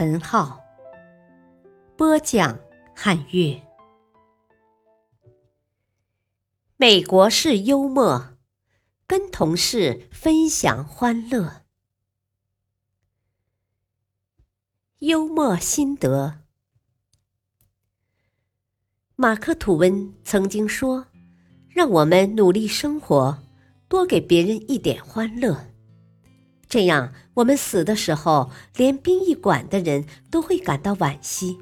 陈浩，播讲汉乐。美国式幽默，跟同事分享欢乐。幽默心得，马克吐温曾经说：“让我们努力生活。”多给别人一点欢乐，这样我们死的时候，连殡仪馆的人都会感到惋惜。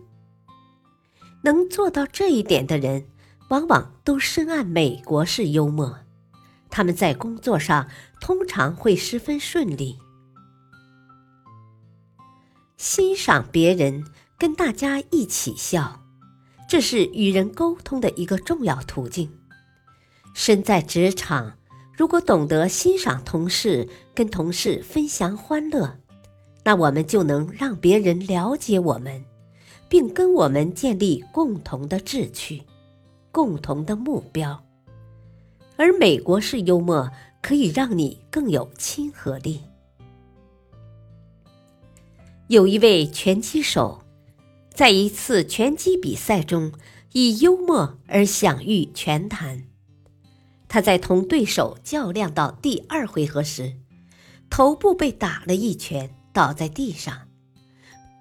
能做到这一点的人，往往都深谙美国式幽默，他们在工作上通常会十分顺利。欣赏别人，跟大家一起笑，这是与人沟通的一个重要途径。身在职场。如果懂得欣赏同事，跟同事分享欢乐，那我们就能让别人了解我们，并跟我们建立共同的志趣、共同的目标。而美国式幽默可以让你更有亲和力。有一位拳击手，在一次拳击比赛中，以幽默而享誉拳坛。他在同对手较量到第二回合时，头部被打了一拳，倒在地上。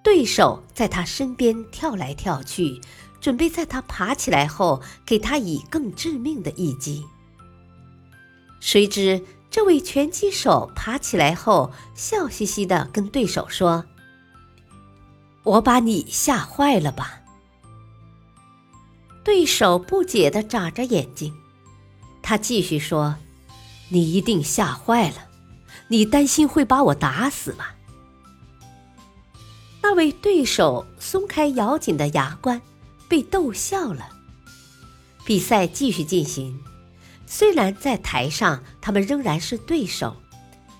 对手在他身边跳来跳去，准备在他爬起来后给他以更致命的一击。谁知这位拳击手爬起来后，笑嘻嘻地跟对手说：“我把你吓坏了吧？”对手不解地眨着眼睛。他继续说：“你一定吓坏了，你担心会把我打死吧？”那位对手松开咬紧的牙关，被逗笑了。比赛继续进行，虽然在台上他们仍然是对手，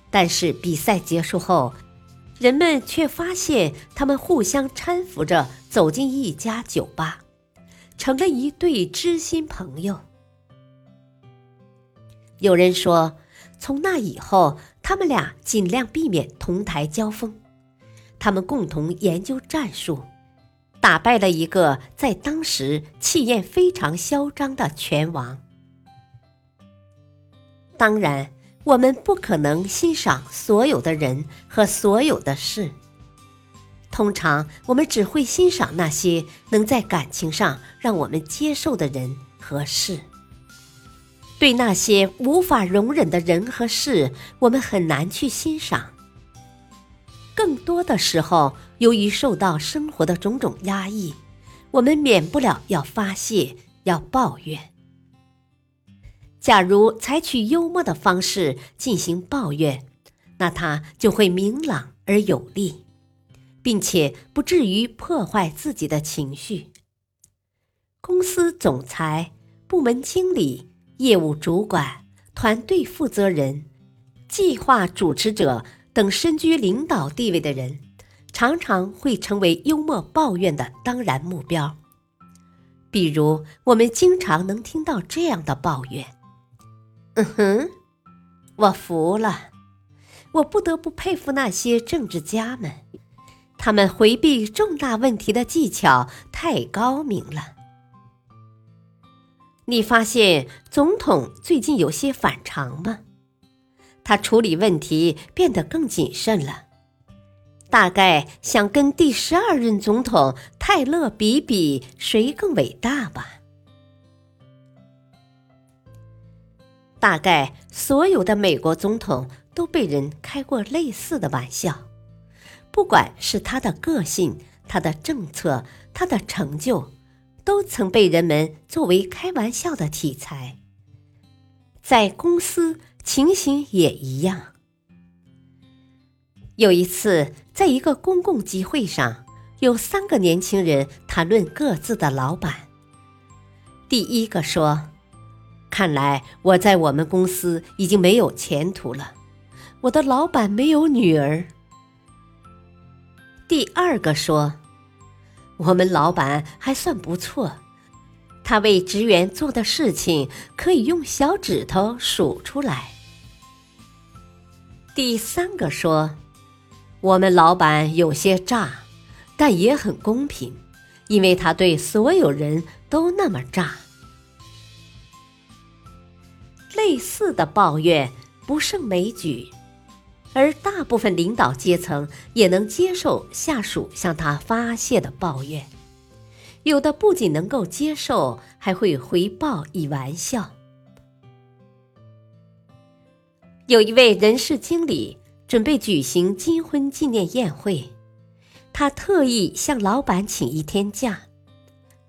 但是比赛结束后，人们却发现他们互相搀扶着走进一家酒吧，成了一对知心朋友。有人说，从那以后，他们俩尽量避免同台交锋。他们共同研究战术，打败了一个在当时气焰非常嚣张的拳王。当然，我们不可能欣赏所有的人和所有的事。通常，我们只会欣赏那些能在感情上让我们接受的人和事。对那些无法容忍的人和事，我们很难去欣赏。更多的时候，由于受到生活的种种压抑，我们免不了要发泄、要抱怨。假如采取幽默的方式进行抱怨，那它就会明朗而有力，并且不至于破坏自己的情绪。公司总裁、部门经理。业务主管、团队负责人、计划主持者等身居领导地位的人，常常会成为幽默抱怨的当然目标。比如，我们经常能听到这样的抱怨：“嗯哼，我服了，我不得不佩服那些政治家们，他们回避重大问题的技巧太高明了。”你发现总统最近有些反常吗？他处理问题变得更谨慎了，大概想跟第十二任总统泰勒比比谁更伟大吧。大概所有的美国总统都被人开过类似的玩笑，不管是他的个性、他的政策、他的成就。都曾被人们作为开玩笑的题材，在公司情形也一样。有一次，在一个公共集会上，有三个年轻人谈论各自的老板。第一个说：“看来我在我们公司已经没有前途了，我的老板没有女儿。”第二个说：“我们老板还算不错，他为职员做的事情可以用小指头数出来。”第三个说：“我们老板有些诈，但也很公平，因为他对所有人都那么诈。”类似的抱怨不胜枚举。而大部分领导阶层也能接受下属向他发泄的抱怨，有的不仅能够接受，还会回报以玩笑。有一位人事经理准备举行金婚纪念宴会，他特意向老板请一天假。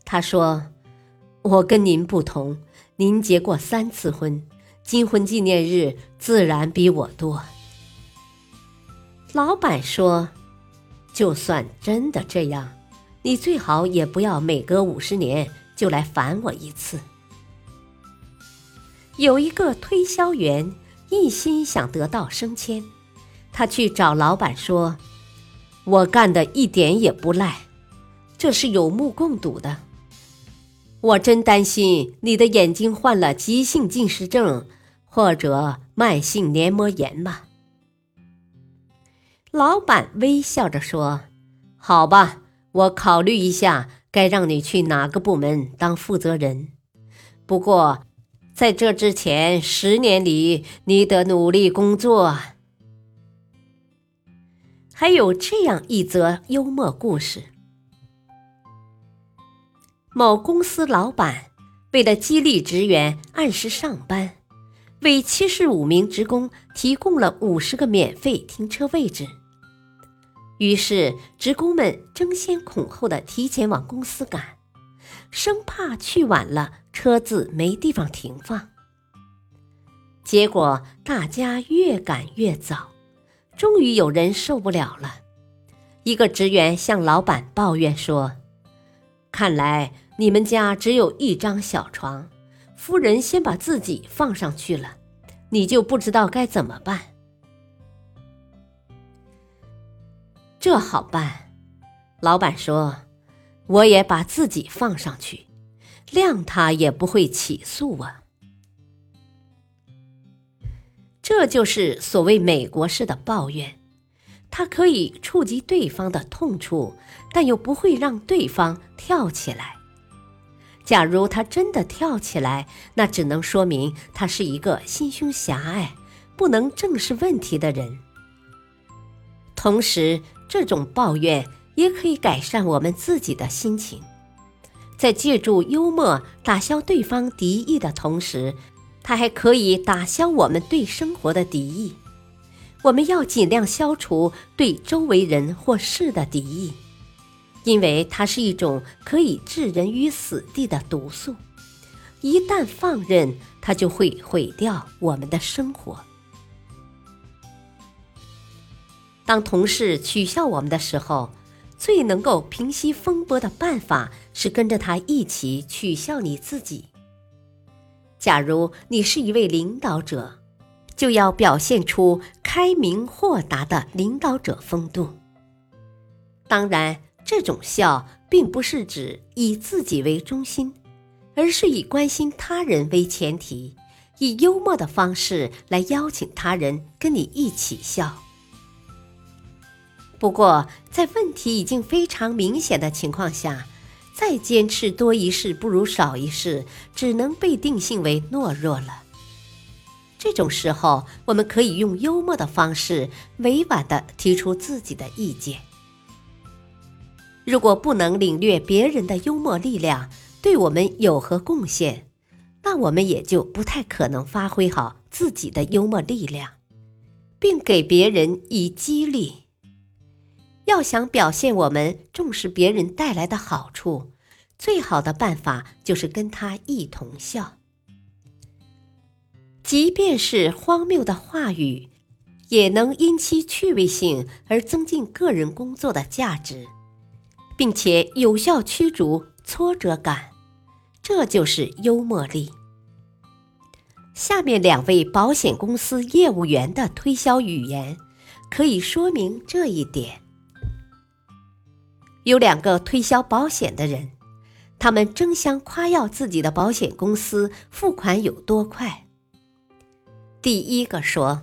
他说：“我跟您不同，您结过三次婚，金婚纪念日自然比我多。”老板说：“就算真的这样，你最好也不要每隔五十年就来烦我一次。”有一个推销员一心想得到升迁，他去找老板说：“我干的一点也不赖，这是有目共睹的。我真担心你的眼睛患了急性近视症或者慢性黏膜炎嘛。”老板微笑着说：“好吧，我考虑一下，该让你去哪个部门当负责人。不过，在这之前十年里，你得努力工作。”还有这样一则幽默故事：某公司老板为了激励职员按时上班，为七十五名职工提供了五十个免费停车位置。于是，职工们争先恐后的提前往公司赶，生怕去晚了车子没地方停放。结果，大家越赶越早，终于有人受不了了。一个职员向老板抱怨说：“看来你们家只有一张小床，夫人先把自己放上去了，你就不知道该怎么办。”这好办，老板说：“我也把自己放上去，谅他也不会起诉我。”这就是所谓美国式的抱怨，它可以触及对方的痛处，但又不会让对方跳起来。假如他真的跳起来，那只能说明他是一个心胸狭隘、不能正视问题的人。同时，这种抱怨也可以改善我们自己的心情，在借助幽默打消对方敌意的同时，它还可以打消我们对生活的敌意。我们要尽量消除对周围人或事的敌意，因为它是一种可以置人于死地的毒素，一旦放任，它就会毁掉我们的生活。当同事取笑我们的时候，最能够平息风波的办法是跟着他一起取笑你自己。假如你是一位领导者，就要表现出开明豁达的领导者风度。当然，这种笑并不是指以自己为中心，而是以关心他人为前提，以幽默的方式来邀请他人跟你一起笑。不过，在问题已经非常明显的情况下，再坚持多一事不如少一事，只能被定性为懦弱了。这种时候，我们可以用幽默的方式，委婉地提出自己的意见。如果不能领略别人的幽默力量对我们有何贡献，那我们也就不太可能发挥好自己的幽默力量，并给别人以激励。要想表现我们重视别人带来的好处，最好的办法就是跟他一同笑。即便是荒谬的话语，也能因其趣味性而增进个人工作的价值。并且有效驱逐挫折感，这就是幽默力。下面两位保险公司业务员的推销语言可以说明这一点。有两个推销保险的人，他们争相夸耀自己的保险公司付款有多快。第一个说：“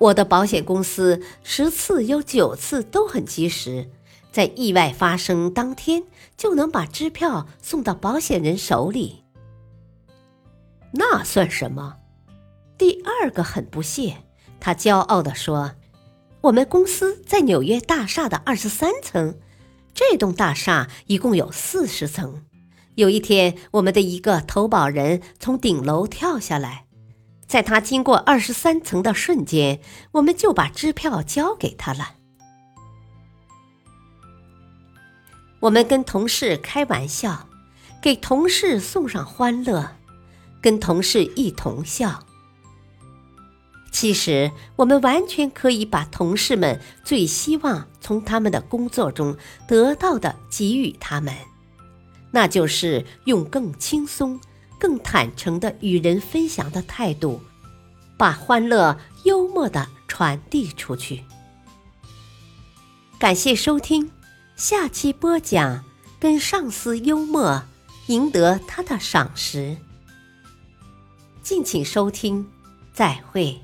我的保险公司十次有九次都很及时。”在意外发生当天就能把支票送到保险人手里，那算什么？第二个很不屑，他骄傲地说：“我们公司在纽约大厦的二十三层，这栋大厦一共有四十层。有一天，我们的一个投保人从顶楼跳下来，在他经过二十三层的瞬间，我们就把支票交给他了。”我们跟同事开玩笑，给同事送上欢乐，跟同事一同笑。其实，我们完全可以把同事们最希望从他们的工作中得到的给予他们，那就是用更轻松、更坦诚的与人分享的态度，把欢乐幽默的传递出去。感谢收听。下期播讲，跟上司幽默，赢得他的赏识。敬请收听，再会。